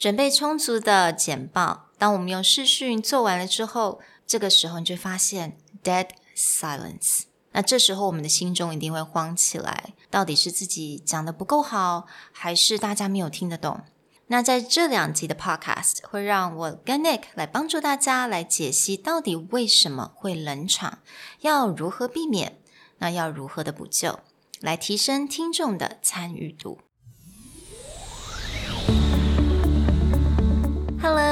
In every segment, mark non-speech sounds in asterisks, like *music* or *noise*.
准备充足的简报。当我们用视讯做完了之后，这个时候你就发现 dead silence。那这时候我们的心中一定会慌起来，到底是自己讲的不够好，还是大家没有听得懂？那在这两集的 podcast 会让我跟 Nick 来帮助大家来解析到底为什么会冷场，要如何避免，那要如何的补救，来提升听众的参与度。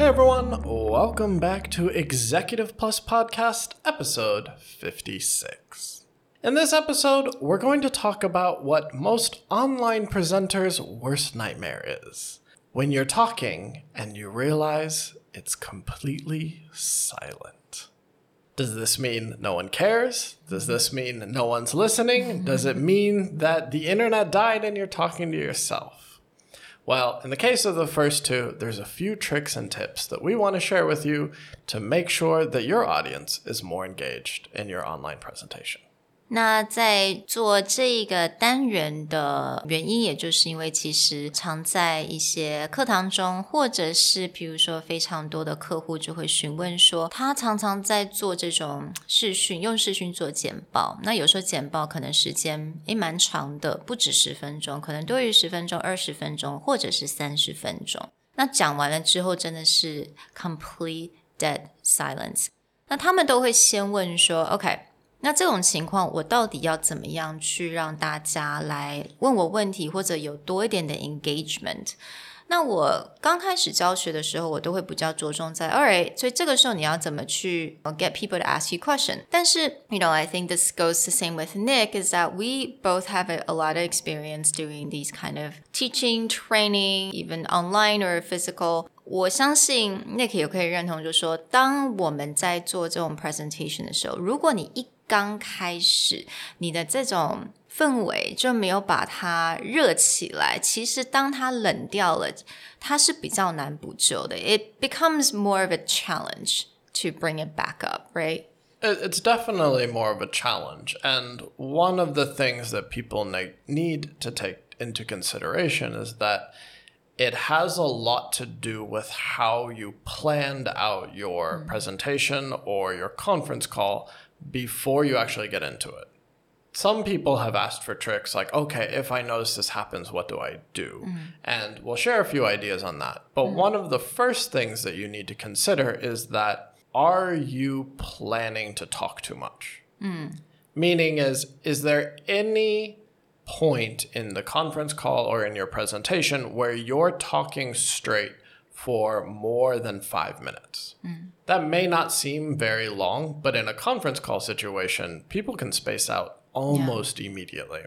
Hey everyone, welcome back to Executive Plus Podcast, episode 56. In this episode, we're going to talk about what most online presenters' worst nightmare is when you're talking and you realize it's completely silent. Does this mean no one cares? Does this mean no one's listening? Does it mean that the internet died and you're talking to yourself? Well, in the case of the first two, there's a few tricks and tips that we want to share with you to make sure that your audience is more engaged in your online presentation. 那在做这个单元的原因，也就是因为其实常在一些课堂中，或者是比如说非常多的客户就会询问说，他常常在做这种视讯，用视讯做简报。那有时候简报可能时间诶蛮长的，不止十分钟，可能多于十分钟、二十分钟，或者是三十分钟。那讲完了之后，真的是 complete dead silence。那他们都会先问说，OK。那这种情况，我到底要怎么样去让大家来问我问题，或者有多一点的 engagement？那我刚开始教学的时候，我都会比较着重在，alright，所以这个时候你要怎么去 get people to ask you question？但是，you know，I think this goes the same with Nick is that we both have a, a lot of experience doing these kind of teaching, training, even online or physical。我相信 Nick 也可以认同，就是说，当我们在做这种 presentation 的时候，如果你一 刚开始，你的这种氛围就没有把它热起来。其实当它冷掉了，它是比较难补救的。It becomes more of a challenge to bring it back up, right? It's definitely more of a challenge. And one of the things that people need to take into consideration is that it has a lot to do with how you planned out your mm. presentation or your conference call before you actually get into it. Some people have asked for tricks like, okay, if I notice this happens, what do I do? Mm. And we'll share a few ideas on that. But mm. one of the first things that you need to consider is that are you planning to talk too much? Mm. Meaning is is there any point in the conference call or in your presentation where you're talking straight for more than five minutes. Mm. That may not seem very long, but in a conference call situation, people can space out almost yeah. immediately.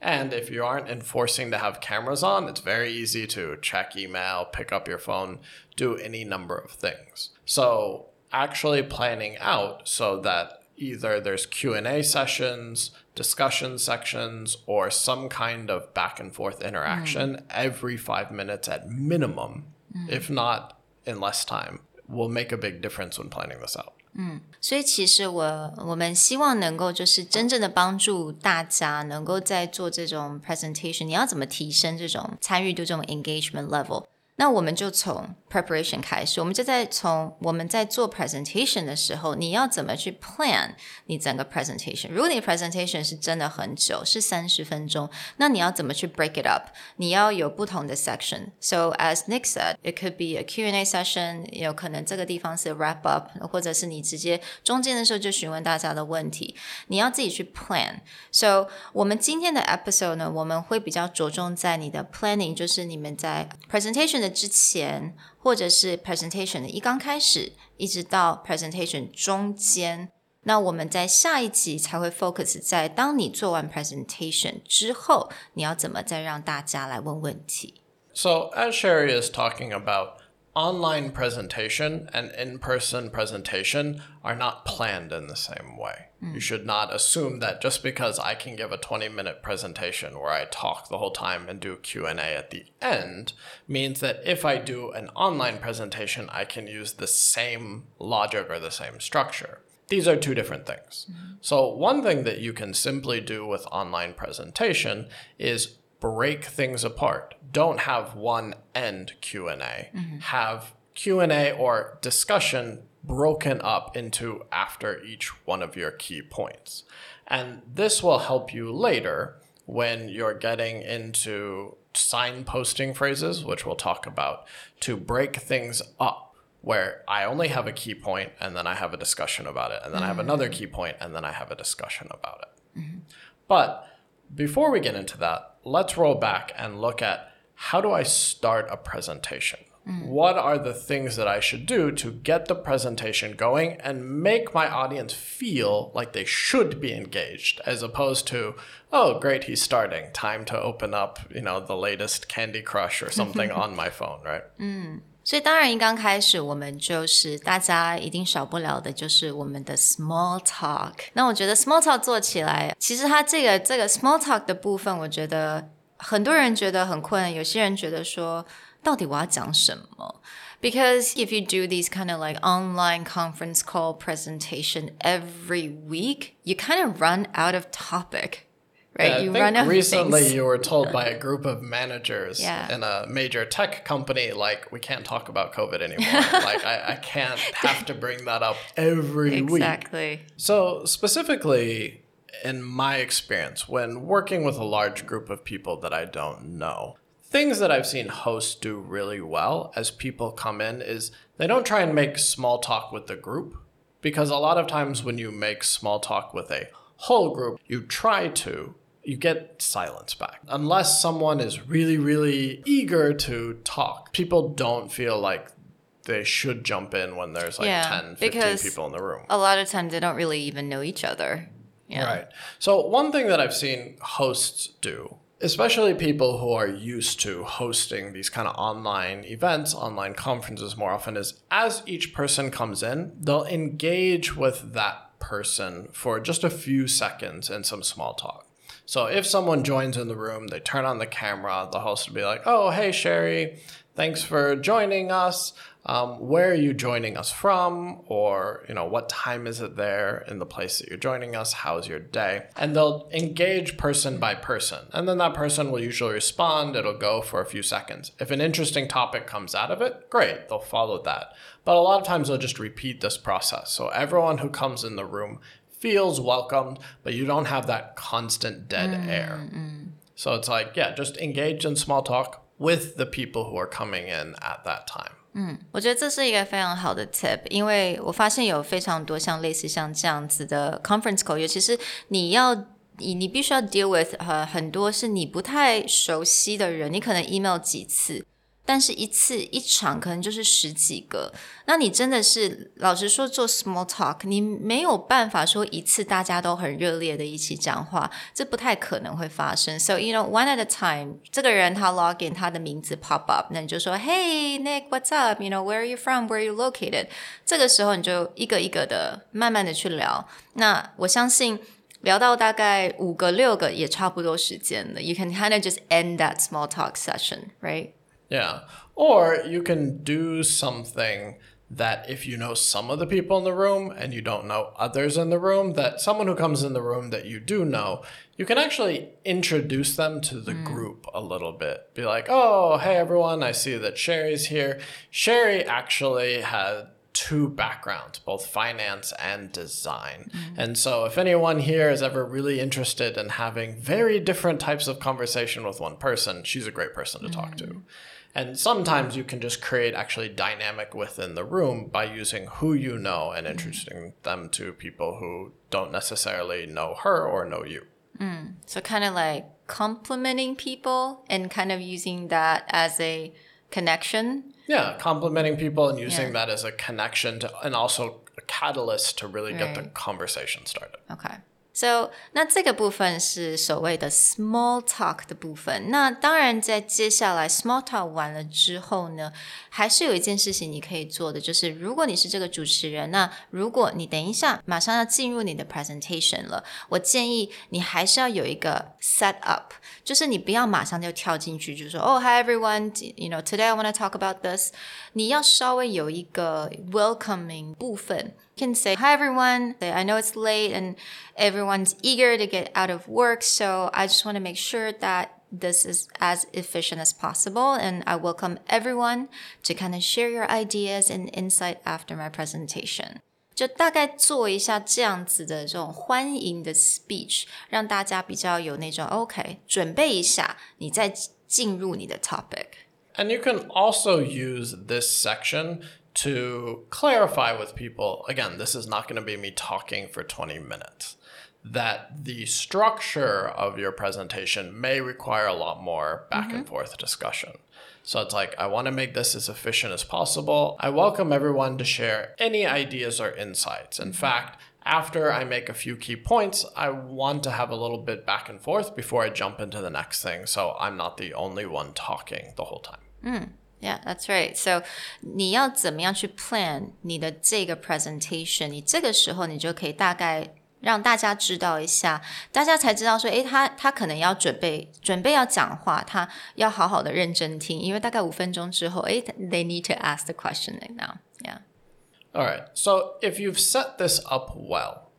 And if you aren't enforcing to have cameras on, it's very easy to check email, pick up your phone, do any number of things. So, actually planning out so that either there's Q&A sessions, discussion sections, or some kind of back and forth interaction mm. every 5 minutes at minimum Mm. if not in less time, will make a big difference when planning this out. 嗯，所以其实我我们希望能够就是真正的帮助大家能够在做这种 presentation，你要怎么提升这种参与度这种 engagement level？那我们就从 preparation 开始，我们就在从我们在做 presentation 的时候，你要怎么去 plan 你整个 presentation？如果你 presentation 是真的很久，是三十分钟，那你要怎么去 break it up？你要有不同的 section。So as Nick said, it could be a Q&A session，有可能这个地方是 wrap up，或者是你直接中间的时候就询问大家的问题，你要自己去 plan。So 我们今天的 episode 呢，我们会比较着重在你的 planning，就是你们在 presentation 的之前。 或者是 presentation 的一刚开始，一直到 presentation 中间，那我们在下一集才会 focus 在当你做完 presentation 之后，你要怎么再让大家来问问题。So as Sherry is talking about online presentation and in person presentation are not planned in the same way. Mm. You should not assume that just because I can give a 20 minute presentation where I talk the whole time and do Q&A at the end means that if I do an online presentation I can use the same logic or the same structure. These are two different things. Mm. So one thing that you can simply do with online presentation is break things apart. Don't have one end Q&A. Mm-hmm. Have Q&A or discussion broken up into after each one of your key points. And this will help you later when you're getting into signposting phrases, which we'll talk about, to break things up where I only have a key point and then I have a discussion about it, and then mm-hmm. I have another mm. key point and then I have a discussion about it. Mm-hmm. But before we get into that, let's roll back and look at how do I start a presentation? Mm. What are the things that I should do to get the presentation going and make my audience feel like they should be engaged as opposed to, oh, great, he's starting. Time to open up, you know, the latest Candy Crush or something on *laughs* my phone, right? Mm. 所以当然，一刚开始我们就是大家一定少不了的，就是我们的 small talk。那我觉得 small talk 做起来，其实它这个这个 small talk 的部分，我觉得很多人觉得很困难，有些人觉得说， 到底我要讲什么？Because if you do these kind of like online conference call presentation every week, you kind of run out of topic right? Yeah, you run out recently you were told by a group *laughs* of managers yeah. in a major tech company, like, we can't talk about COVID anymore. *laughs* like, I, I can't have to bring that up every exactly. week. Exactly. So, specifically, in my experience, when working with a large group of people that I don't know, things that I've seen hosts do really well as people come in is they don't try and make small talk with the group. Because a lot of times when you make small talk with a whole group, you try to, you get silence back. Unless someone is really, really eager to talk, people don't feel like they should jump in when there's like yeah, 10, 15 people in the room. A lot of times they don't really even know each other. Yeah. Right. So, one thing that I've seen hosts do, especially people who are used to hosting these kind of online events, online conferences more often, is as each person comes in, they'll engage with that person for just a few seconds and some small talk. So if someone joins in the room, they turn on the camera, the host will be like, oh, hey, Sherry, thanks for joining us. Um, where are you joining us from? Or, you know, what time is it there in the place that you're joining us? How's your day? And they'll engage person by person. And then that person will usually respond. It'll go for a few seconds. If an interesting topic comes out of it, great, they'll follow that. But a lot of times they'll just repeat this process. So everyone who comes in the room feels welcomed, but you don't have that constant dead mm, air. Mm. So it's like, yeah, just engage in small talk with the people who are coming in at that time. 嗯，我觉得这是一个非常好的 tip，因为我发现有非常多像类似像这样子的 conference call，尤其是你要你你必须要 deal with 呃很多是你不太熟悉的人，你可能 email 几次。但是一次一场可能就是十几个，那你真的是老实说做 small talk，你没有办法说一次大家都很热烈的一起讲话，这不太可能会发生。So you know one at a time，这个人他 log in，他的名字 pop up，那你就说 Hey Nick，what's up？You know where are you from？Where are you located？这个时候你就一个一个的慢慢的去聊。那我相信聊到大概五个六个也差不多时间了。You can kind of just end that small talk session，right？Yeah. Or you can do something that if you know some of the people in the room and you don't know others in the room, that someone who comes in the room that you do know, you can actually introduce them to the hmm. group a little bit. Be like, oh, hey everyone, I see that Sherry's here. Sherry actually had two backgrounds, both finance and design. Hmm. And so, if anyone here is ever really interested in having very different types of conversation with one person, she's a great person to talk to. Hmm. And sometimes you can just create actually dynamic within the room by using who you know and introducing them to people who don't necessarily know her or know you. Mm. So kind of like complimenting people and kind of using that as a connection. Yeah, complimenting people and using Yeah. that as a connection to, and also a catalyst to really get the conversation started. OK。So，那这个部分是所谓的 small talk 的部分。那当然，在接下来 small talk 完了之后呢，还是有一件事情你可以做的，就是如果你是这个主持人，那如果你等一下马上要进入你的 presentation 了，我建议你还是要有一个 set up，就是你不要马上就跳进去，就说哦、hi everyone，you know today I want to talk about this。你要稍微有一个 welcoming 部分。can say hi everyone i know it's late and everyone's eager to get out of work so i just want to make sure that this is as efficient as possible and i welcome everyone to kind of share your ideas and insight after my presentation 就大概做一下这样子的这种欢迎的 speech，让大家比较有那种 OK，准备一下，你再进入你的 topic。 And you can also use this section to clarify with people again, this is not going to be me talking for 20 minutes. That the structure of your presentation may require a lot more back and mm-hmm. forth discussion. So it's like, I want to make this as efficient as possible. I welcome everyone to share any ideas or insights. In mm-hmm. fact, after I make a few key points, I want to have a little bit back and forth before I jump into the next thing. So I'm not the only one talking the whole time. Mm. Yeah, that's right. So 你要怎么样去 plan 你的这个 presentation？你这个时候你就可以大概让大家知道一下，大家才知道说，诶，他他可能要准备准备要讲话，他要好好的认真听，因为大概五分钟之后，诶，they need to ask the question now. Yeah. All right. So if you've set this up well,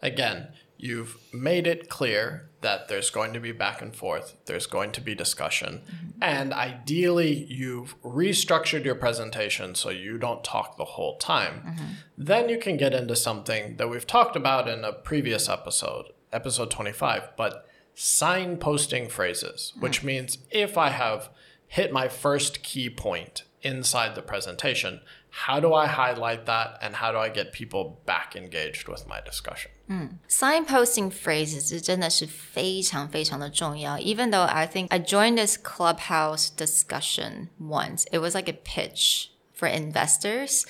again, you've made it clear that there's going to be back and forth, there's going to be discussion, mm-hmm. and ideally you've restructured your presentation so you don't talk the whole time. Mm-hmm. Then you can get into something that we've talked about in a previous episode, episode 25, but signposting phrases, mm-hmm. which means if I have hit my first key point inside the presentation, how do I highlight that and how do I get people back engaged with my discussion? Signposting phrases 是真的是非常非常的重要。Even though I think I joined this clubhouse discussion once, it was like a pitch for investors.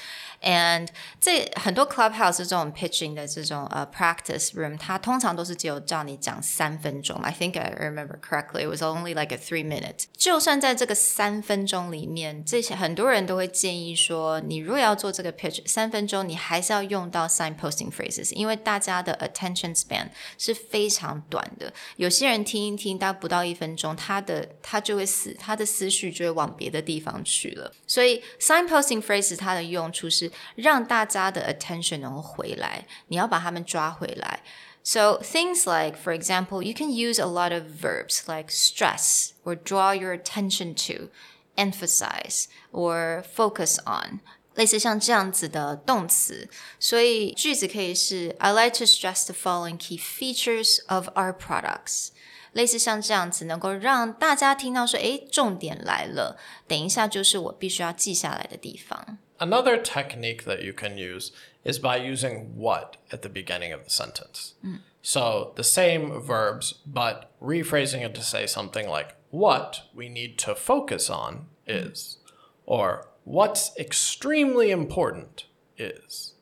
And 这很多 clubhouse 这种 pitching 的这种呃、practice room，它通常都是只有叫你讲三分钟。I think I remember correctly, it was only like a three minute. 就算在这个三分钟里面，这些很多人都会建议说，你如果要做这个 pitch，三分钟你还是要用到 signposting phrases，因为大家的 attention span 是非常短的。有些人听一听，大概不到一分钟，他的他就会思他的思绪就会往别的地方去了。所以 signposting phrases 它的用处是 让大家的 attention 能够回来，你要把他们抓回来。So things like, for example, you can use a lot of verbs like stress or draw your attention to, emphasize or focus on. 类似像这样子的动词，所以句子可以是 I like to stress the following key features of our products。类似像这样子，能够让大家听到说，诶，重点来了，等一下就是我必须要记下来的地方。 Another technique that you can use is by using what at the beginning of the sentence. Mm. So the same verbs, but rephrasing it to say something like, what we need to focus on is, or what's extremely important is.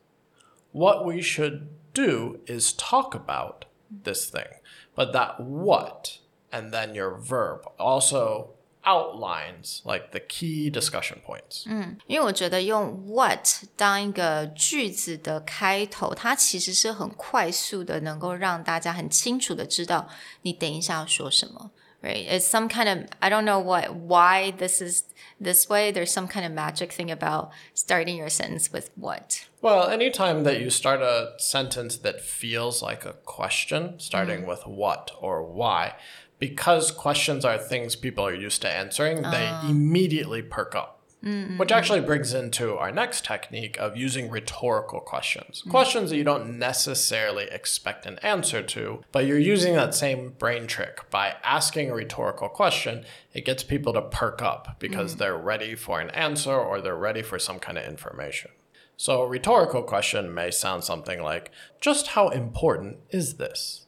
What we should do is talk about this thing. But that what and then your verb also outlines like the key discussion points. 因为我觉得用 what 当一个句子的开头，它其实是很快速的，能够让大家很清楚的知道你等一下要说什么。 right? It's some kind of I don't know what why this is this way. There's some kind of magic thing about starting your sentence with what. Well, anytime that you start a sentence that feels like a question, starting with what or why, because questions are things people are used to answering, they ah. immediately perk up. Mm-hmm. Which actually brings into our next technique of using rhetorical questions. Mm-hmm. Questions that you don't necessarily expect an answer to, but you're using that same brain trick. By asking a rhetorical question, it gets people to perk up because mm-hmm. they're ready for an answer or they're ready for some kind of information. So, a rhetorical question may sound something like, Just how important is this?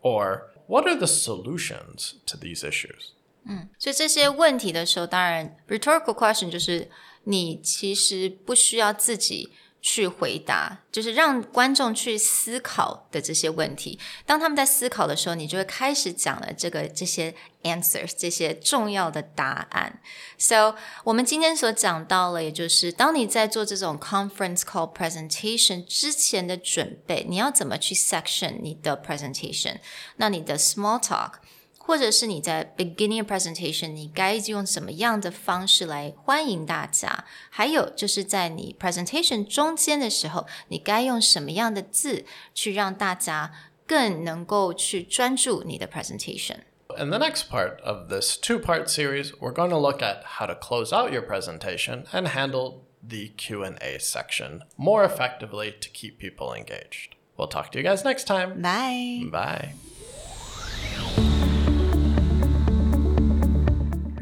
Or, What are the solutions to these issues? 所以这些问题的时候，当然 rhetorical question 就是你其实不需要自己 去回答，就是让观众去思考的这些问题。当他们在思考的时候，你就会开始讲了这个这些 answers 这些重要的答案。So 我们今天所讲到了，也就是当你在做这种 conference call presentation 之前的准备，你要怎么去 section 你的 presentation？那你的 small talk。或者是你在 beginning presentation，你该用什么样的方式来欢迎大家？还有就是在你 presentation 中间的时候，你该用什么样的字去让大家更能够去专注你的 presentation？ In the next part of this two part series, we're going to look at how to close out your presentation and handle the Q&A section more effectively to keep people engaged. We'll talk to you guys next time. Bye。 Bye.